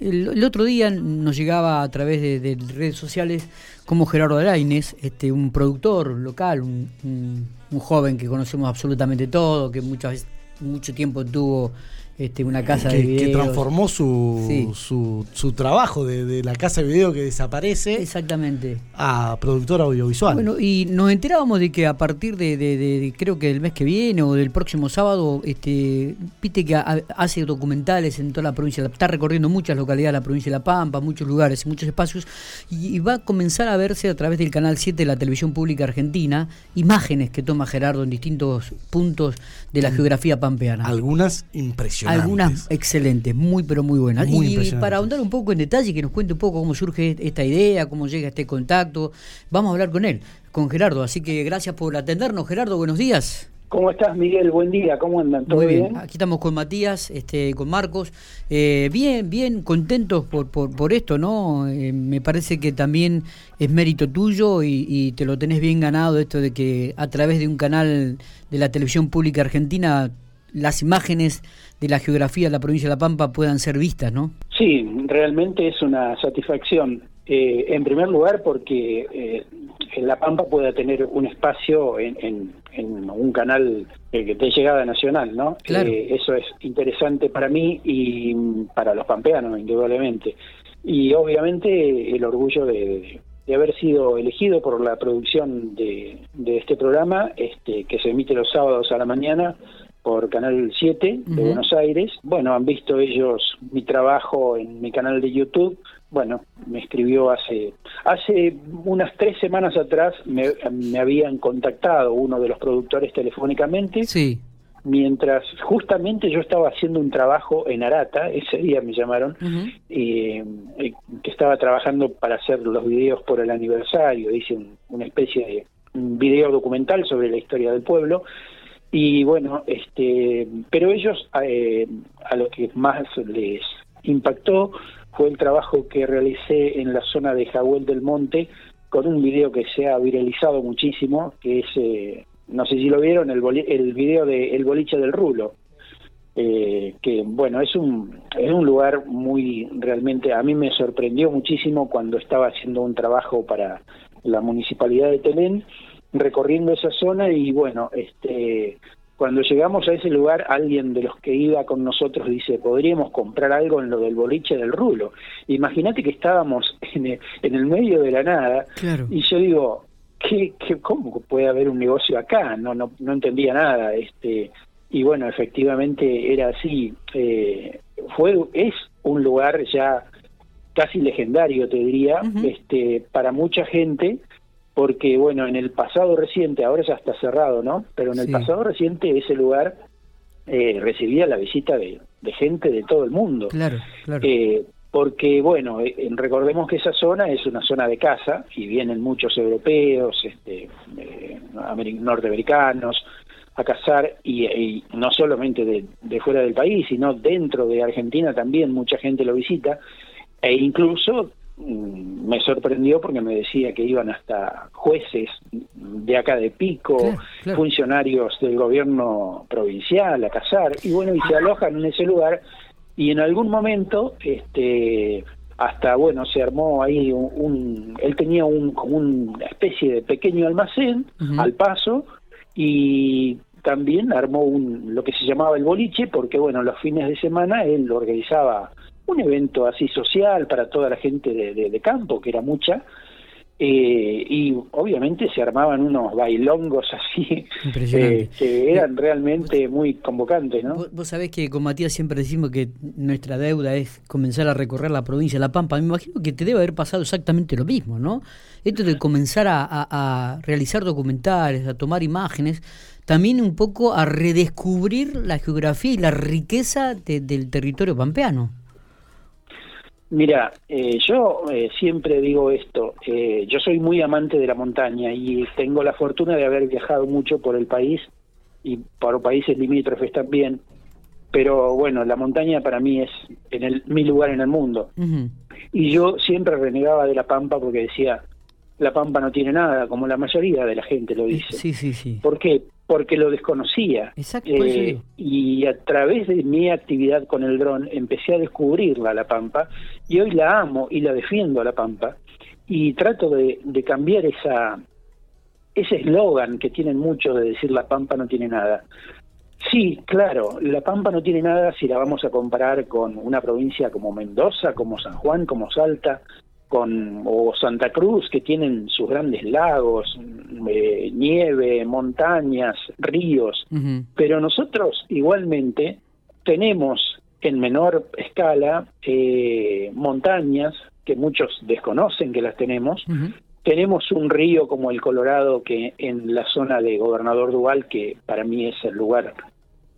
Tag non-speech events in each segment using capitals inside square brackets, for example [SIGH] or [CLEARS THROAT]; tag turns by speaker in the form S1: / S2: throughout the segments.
S1: el, otro día nos llegaba a través de, redes sociales como Gerardo Alaines, este, un productor local, un, un, joven que conocemos absolutamente todo, que muchas mucho tiempo tuvo este, una casa
S2: que,
S1: de video.
S2: Que transformó su, su, su, trabajo de, la casa de video que desaparece.
S1: Exactamente.
S2: A productor audiovisual.
S1: Bueno, y nos enterábamos de que a partir de, creo que del mes que viene o del próximo sábado, este, viste que hace documentales en toda la provincia, está recorriendo muchas localidades de la provincia de La Pampa, muchos lugares, muchos espacios, y, va a comenzar a verse a través del canal 7 de la televisión pública argentina, imágenes que toma Gerardo en distintos puntos de la geografía pampeana.
S2: Algunas impresionantes
S1: algunas excelentes, muy pero muy buenas. y para ahondar un poco en detalle, que nos cuente un poco cómo surge esta idea, cómo llega este contacto, vamos a hablar con él, con Gerardo. Así que gracias por atendernos, Gerardo, buenos días.
S3: ¿Cómo estás, Miguel? Buen día, ¿cómo andan?
S1: ¿Todo Muy bien? Aquí estamos con Matías, este, con Marcos. Eh, bien, bien, contentos por, por, esto, ¿no? Eh, me parece que también es mérito tuyo y, y, te lo tenés bien ganado, esto de que a través de un canal de la televisión pública argentina las imágenes de la geografía de la provincia de La Pampa puedan ser vistas, ¿no?
S3: Sí, realmente es una satisfacción. Eh, en primer lugar, porque eh, La Pampa pueda tener un espacio en, un canal eh, de llegada nacional, ¿no?
S1: Claro.
S3: eso es interesante para mí y para los pampeanos, indudablemente. Y obviamente el orgullo de, haber sido elegido por la producción de, de este programa, este, que se emite los sábados a la mañana por Canal 7 de Buenos Aires. Bueno, han visto ellos mi trabajo en mi canal de YouTube. Bueno, me escribió hace hace unas tres semanas atrás, me, habían contactado uno de los productores telefónicamente.
S1: Sí.
S3: Mientras justamente yo estaba haciendo un trabajo en Arata, ese día me llamaron, eh, que estaba trabajando para hacer los videos por el aniversario, hice una especie de un video documental sobre la historia del pueblo y bueno, este, pero ellos eh, a lo que más les impactó fue el trabajo que realicé en la zona de Jahuel del Monte con un video que se ha viralizado muchísimo, que es, eh, no sé si lo vieron, el, el video de El boliche del rulo. Eh, que bueno, es un, es un lugar muy, realmente, a mí me sorprendió muchísimo cuando estaba haciendo un trabajo para la municipalidad de Telén recorriendo esa zona y bueno, este cuando llegamos a ese lugar, alguien de los que iba con nosotros dice, podríamos comprar algo en lo del boliche del rulo. Imagínate que estábamos en el, en el medio de la nada y yo digo, ¿qué, qué, cómo puede haber un negocio acá? No, no, no entendía nada. este Y bueno, efectivamente era así. Eh, fue Es un lugar ya casi legendario, te diría, este para mucha gente porque bueno, en el pasado reciente, ahora ya está cerrado, ¿no? Pero en el pasado reciente ese lugar eh, recibía la visita de, gente de todo el mundo.
S1: Claro, claro.
S3: Eh, porque bueno, eh, recordemos que esa zona es una zona de casa y vienen muchos europeos, este, norteamericanos a cazar y, no solamente de, de, fuera del país, sino dentro de Argentina también mucha gente lo visita e incluso me sorprendió porque me decía que iban hasta jueces de acá de Pico, funcionarios del gobierno provincial a cazar, y bueno, y se alojan en ese lugar, y en algún momento, este hasta bueno se armó ahí un, él tenía un como una especie de pequeño almacén al paso y también armó un lo que se llamaba el boliche porque bueno los fines de semana él organizaba un evento así social para toda la gente de, campo, que era mucha, eh, y obviamente se armaban unos bailongos [LAUGHS] así eh, que eran realmente muy convocantes. ¿no?
S1: Vos, sabés que con Matías siempre decimos que nuestra deuda es comenzar a recorrer la provincia de La Pampa. Me imagino que te debe haber pasado exactamente lo mismo, ¿no? Esto de comenzar a, realizar documentales, a tomar imágenes, también un poco a redescubrir la geografía y la riqueza del territorio pampeano.
S3: Mira, eh, yo eh, siempre digo esto, eh, yo soy muy amante de la montaña y tengo la fortuna de haber viajado mucho por el país y por países limítrofes también, pero bueno, la montaña para mí es en el, mi lugar en el mundo. Y yo siempre renegaba de la Pampa porque decía, la Pampa no tiene nada, como la mayoría de la gente lo dice.
S1: Sí, sí, sí.
S3: ¿Por qué? Porque lo desconocía. Eh, y a través de mi actividad con el dron empecé a descubrirla La Pampa y hoy la amo y la defiendo a La Pampa y trato de, de cambiar esa ese eslogan que tienen muchos de decir La Pampa no tiene nada. Sí, claro, La Pampa no tiene nada si la vamos a comparar con una provincia como Mendoza, como San Juan, como Salta, con o Santa Cruz que tienen sus grandes lagos, eh, nieve, montañas, ríos, pero nosotros igualmente tenemos en menor escala eh, montañas que muchos desconocen que las tenemos. Tenemos un río como el Colorado que en la zona de Gobernador Duval, que para mí es el lugar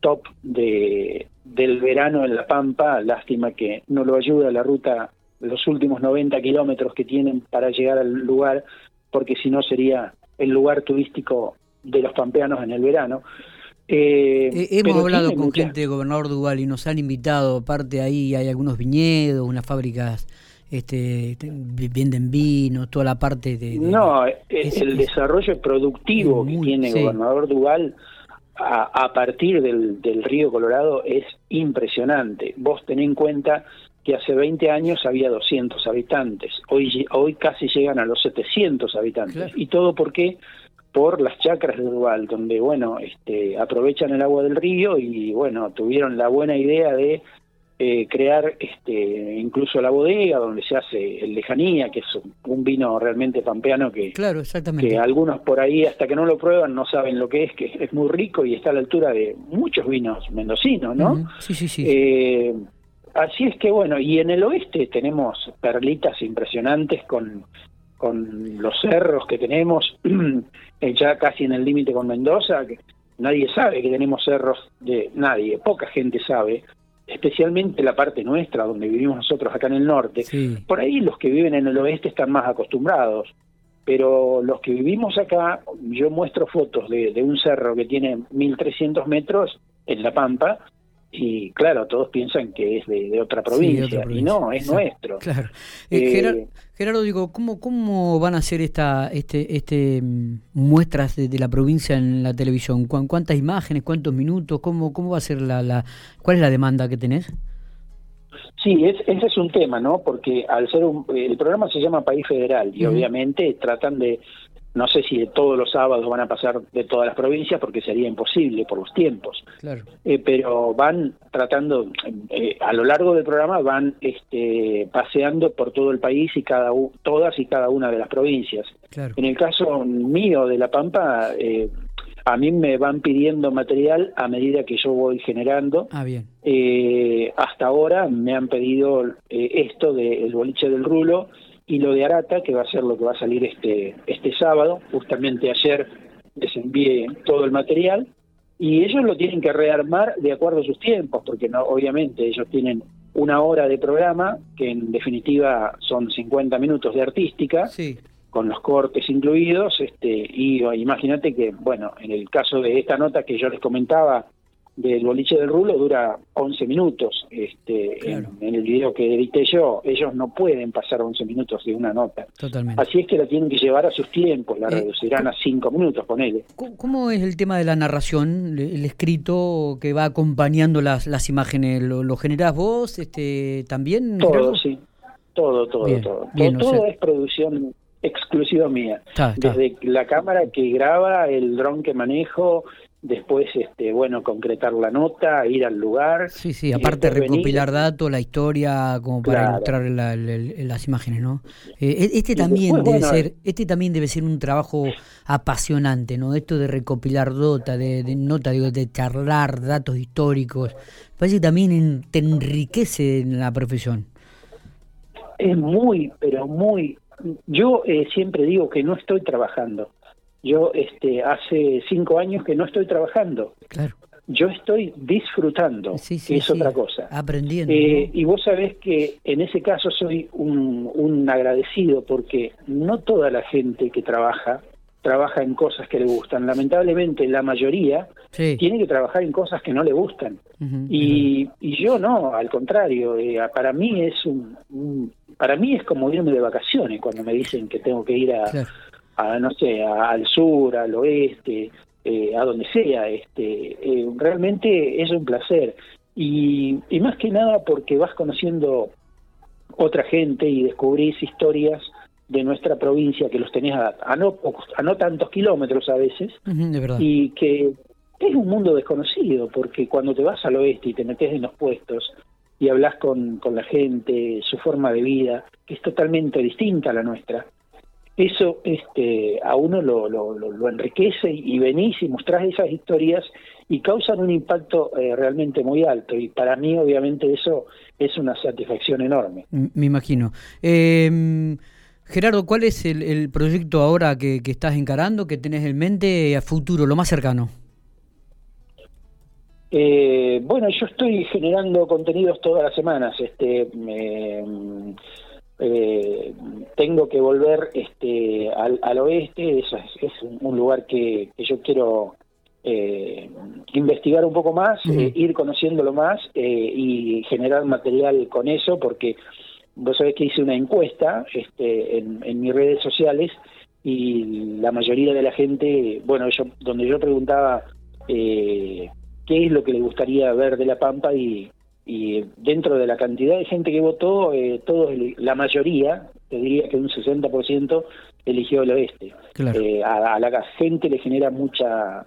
S3: top de, del verano en La Pampa, lástima que no lo ayuda la ruta los últimos 90 kilómetros que tienen para llegar al lugar, porque si no sería el lugar turístico de los pampeanos en el verano.
S1: Eh, eh hemos hablado con gente de Gobernador Duval y nos han invitado, aparte ahí hay algunos viñedos, unas fábricas este venden vino, toda la parte de...
S3: no, eh, el desarrollo productivo que tiene Gobernador Duval a, a partir del, del, río Colorado es impresionante. Vos tenés en cuenta que hace 20 años había 200 habitantes, hoy, hoy casi llegan a los 700 habitantes. ¿Y todo por qué? Por las chacras de Duval, donde, bueno, este, aprovechan el agua del río y, bueno, tuvieron la buena idea de eh, crear este, incluso la bodega donde se hace el lejanía, que es un, vino realmente pampeano que,
S1: claro, exactamente.
S3: que algunos por ahí hasta que no lo prueban no saben lo que es, que es muy rico y está a la altura de muchos vinos mendocinos, ¿no?
S1: Sí, sí, sí.
S3: Eh, Así es que bueno, y en el oeste tenemos perlitas impresionantes con, con los cerros que tenemos, [CLEARS THROAT] ya casi en el límite con Mendoza, que nadie sabe que tenemos cerros de nadie, poca gente sabe, especialmente la parte nuestra, donde vivimos nosotros acá en el norte. Por ahí los que viven en el oeste están más acostumbrados, pero los que vivimos acá, yo muestro fotos de, de un cerro que tiene 1300 metros en La Pampa, y claro, todos piensan que es de, otra, provincia, y no, es nuestro.
S1: Claro. Eh, eh, Gerardo, digo, ¿cómo, ¿cómo van a hacer esta, este, este mm, muestras de, la provincia en la televisión? ¿Cuántas imágenes, cuántos minutos? ¿Cómo, cómo va a ser la, la, cuál es la demanda que tenés?
S3: Sí, ese es un tema, ¿no? Porque al ser un, el programa se llama País Federal y obviamente tratan de no sé si de todos los sábados van a pasar de todas las provincias porque sería imposible por los tiempos.
S1: Claro.
S3: Eh, pero van tratando, eh, a lo largo del programa van este, paseando por todo el país y cada todas y cada una de las provincias. En el caso mío de La Pampa, eh, a mí me van pidiendo material a medida que yo voy generando.
S1: Ah, bien.
S3: hasta ahora me han pedido esto del boliche del rulo y lo de Arata, que va a ser lo que va a salir este, este sábado. Justamente ayer les envié todo el material y ellos lo tienen que rearmar de acuerdo a sus tiempos, porque no, obviamente ellos tienen una hora de programa, que en definitiva son 50 minutos de artística, con los cortes incluidos, este, y imagínate que, bueno, en el caso de esta nota que yo les comentaba, del boliche del rulo dura 11 minutos. Este, en, el video que edité yo, ellos no pueden pasar 11 minutos de una nota.
S1: Totalmente.
S3: Así es que la tienen que llevar a sus tiempos, la eh, reducirán a 5 minutos, ponele.
S1: ¿Cómo es el tema de la narración, el escrito que va acompañando las, las imágenes? ¿Lo, generás vos este, también?
S3: Todo, sí. Todo, todo, todo. todo, es producción exclusiva mía. Desde la cámara que graba, el dron que manejo, después este bueno concretar la nota ir al lugar
S1: sí sí aparte recopilar datos la historia como para ilustrar las imágenes no eh, e, este también debe ser este también debe ser un trabajo apasionante no esto de recopilar data de, de nota digo de charlar datos históricos parece que también te enriquece en la profesión.
S3: Es muy pero muy yo eh, siempre digo que no estoy trabajando yo este, hace cinco años que no estoy trabajando.
S1: Claro.
S3: Yo estoy disfrutando, que es otra cosa.
S1: Aprendiendo.
S3: Eh, y vos sabés que en ese caso soy un, un agradecido porque no toda la gente que trabaja trabaja en cosas que le gustan. Lamentablemente la mayoría tiene que trabajar en cosas que no le gustan. y, y, yo no, al contrario, eh, para mí es un, para mí es como irme de vacaciones cuando me dicen que tengo que ir a, a, no sé, al sur, al oeste. eh, a donde sea. Este, eh, realmente es un placer. Y, y más que nada porque vas conociendo otra gente y descubrís historias de nuestra provincia que los tenés a, no, a no tantos kilómetros a veces y que es un mundo desconocido porque cuando te vas al oeste y te metes en los puestos y hablas con, con la gente, su forma de vida, que es totalmente distinta a la nuestra, eso este, a uno lo, lo, lo, enriquece y venís y mostrás esas historias y causan un impacto eh, realmente muy alto y para mí obviamente eso es una satisfacción enorme.
S1: Me imagino. Eh, Gerardo, ¿cuál es el, proyecto ahora que, estás encarando, que tenés en mente a futuro, lo más cercano?
S3: Eh, bueno, yo estoy generando contenidos todas las semanas. Este, eh, tengo que volver este, al, oeste, es, es, un lugar que, yo quiero eh, investigar un poco más, ir conociéndolo más y generar material con eso, porque vos sabés que hice una encuesta este, en, mis redes sociales y la mayoría de la gente, bueno, yo donde yo preguntaba eh, qué es lo que le gustaría ver de La Pampa y, y dentro de la cantidad de gente que votó, eh, todos, la mayoría, te diría que un 60% eligió el oeste. Eh, a, la gente le genera mucha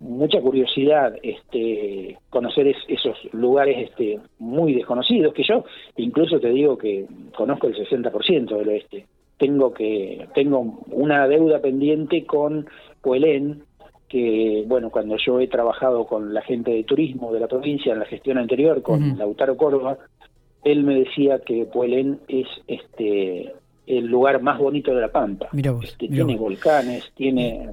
S3: mucha curiosidad este conocer esos lugares este muy desconocidos que yo incluso te digo que conozco el 60% del oeste tengo que tengo una deuda pendiente con Puelén que bueno cuando yo he trabajado con la gente de turismo de la provincia en la gestión anterior con Lautaro Córdoba él me decía que Puelén es este el lugar más bonito de la Pampa. Este, tiene volcanes, tiene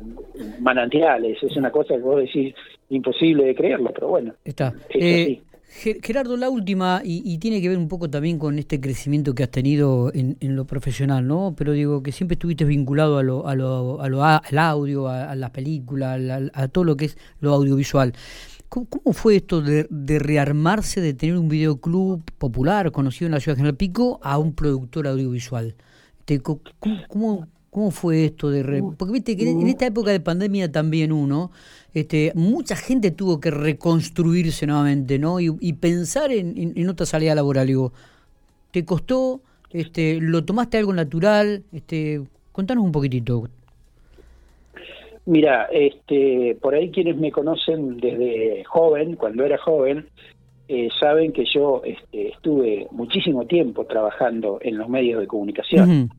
S3: manantiales, es una cosa que vos decís imposible de creerlo, pero bueno.
S1: Está. Eh, Gerardo, la última, y, tiene que ver un poco también con este crecimiento que has tenido en, lo profesional, ¿no? Pero digo que siempre estuviste vinculado a lo, a lo, a lo al audio, a, las películas, a, todo lo que es lo audiovisual. ¿Cómo, fue esto de, rearmarse, de tener un videoclub popular conocido en la ciudad de General Pico a un productor audiovisual? ¿cómo, cómo, fue esto de porque viste que en esta época de pandemia también uno este mucha gente tuvo que reconstruirse nuevamente no y, pensar en, en, otra salida laboral. Digo te costó este lo tomaste algo natural este contanos un poquitito.
S3: Mira, este, por ahí quienes me conocen desde joven, cuando era joven, eh, saben que yo este, estuve muchísimo tiempo trabajando en los medios de comunicación.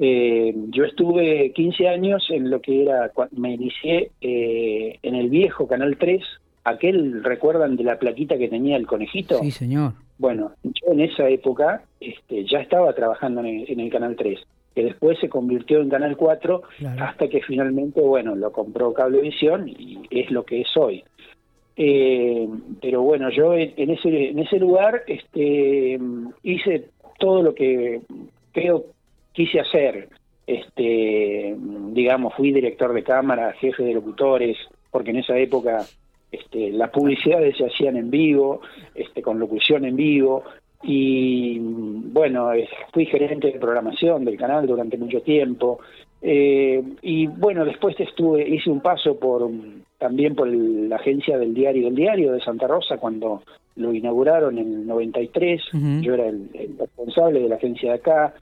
S3: Eh, yo estuve 15 años en lo que era, me inicié eh, en el viejo Canal 3, aquel, ¿recuerdan de la plaquita que tenía el conejito?
S1: Sí, señor.
S3: Bueno, yo en esa época este, ya estaba trabajando en el, Canal 3, que después se convirtió en Canal 4 hasta que finalmente, bueno, lo compró Cablevisión y es lo que es hoy. Eh, pero bueno, yo en ese, en ese lugar este, hice todo lo que creo quise hacer. Este, digamos, fui director de cámara, jefe de locutores, porque en esa época este, las publicidades se hacían en vivo, este, con locución en vivo, y bueno, fui gerente de programación del canal durante mucho tiempo, eh, y bueno, después estuve, hice un paso por también por la agencia del diario El Diario de Santa Rosa cuando lo inauguraron en el 93. Yo era el, responsable de la agencia de acá.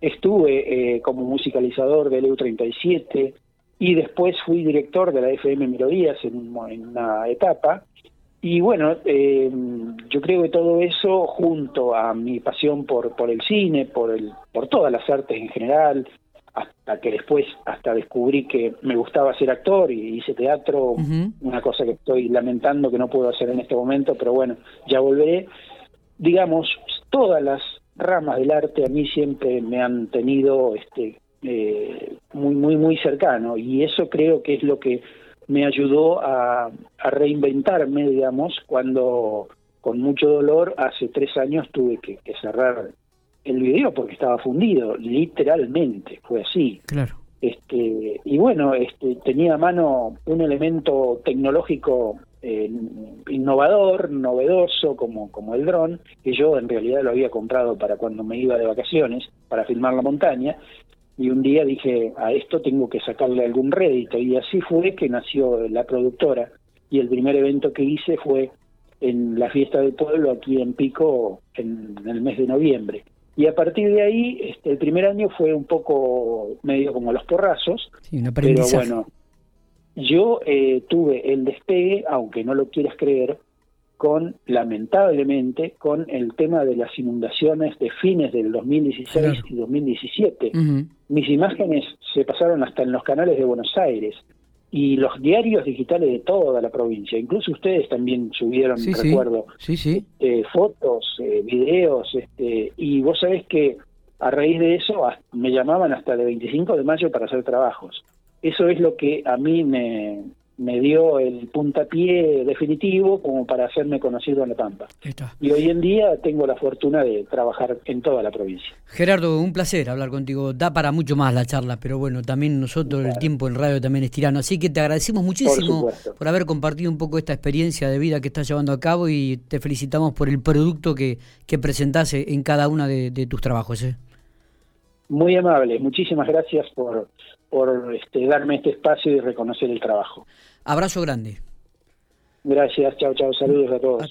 S3: Estuve eh, como musicalizador del EU37 y después fui director de la FM Melodías en, una etapa. Y bueno, eh, yo creo que todo eso, junto a mi pasión por, por el cine, por, el, por todas las artes en general, hasta que después hasta descubrí que me gustaba ser actor y hice teatro, una cosa que estoy lamentando que no puedo hacer en este momento, pero bueno, ya volveré. Digamos, todas las ramas del arte a mí siempre me han tenido este eh, muy muy muy cercano y eso creo que es lo que me ayudó a, a reinventarme, digamos, cuando con mucho dolor hace tres años tuve que cerrar el video porque estaba fundido, literalmente, fue así.
S1: Claro.
S3: Este, y bueno, este, tenía a mano un elemento tecnológico eh, innovador, novedoso, como, como el dron, que yo en realidad lo había comprado para cuando me iba de vacaciones, para filmar la montaña. y un día dije, a esto tengo que sacarle algún rédito. Y así fue que nació la productora. Y el primer evento que hice fue en la fiesta del pueblo aquí en Pico en, el mes de noviembre. Y a partir de ahí, este, el primer año fue un poco medio como los porrazos, pero bueno, yo eh, tuve el despegue, aunque no lo quieras creer, con, lamentablemente, con el tema de las inundaciones de fines del 2016 y 2017. Mis imágenes se pasaron hasta en los canales de Buenos Aires y los diarios digitales de toda la provincia. Incluso ustedes también subieron, recuerdo,
S1: sí. Sí,
S3: eh, fotos, eh, videos, este, y vos sabés que a raíz de eso me llamaban hasta el 25 de mayo para hacer trabajos. Eso es lo que a mí me, me dio el puntapié definitivo como para hacerme conocido en La Pampa. Y hoy en día tengo la fortuna de trabajar en toda la provincia.
S1: Gerardo, un placer hablar contigo. Da para mucho más la charla, pero bueno, también nosotros el tiempo en radio también es tirano. Así que te agradecemos muchísimo por, haber compartido un poco esta experiencia de vida que estás llevando a cabo y te felicitamos por el producto que, que presentás en cada uno de, tus trabajos. ¿eh?
S3: Muy amable, muchísimas gracias por, por este, darme este espacio y reconocer el trabajo.
S1: Abrazo grande.
S3: Gracias, chao, chao, saludos a todos.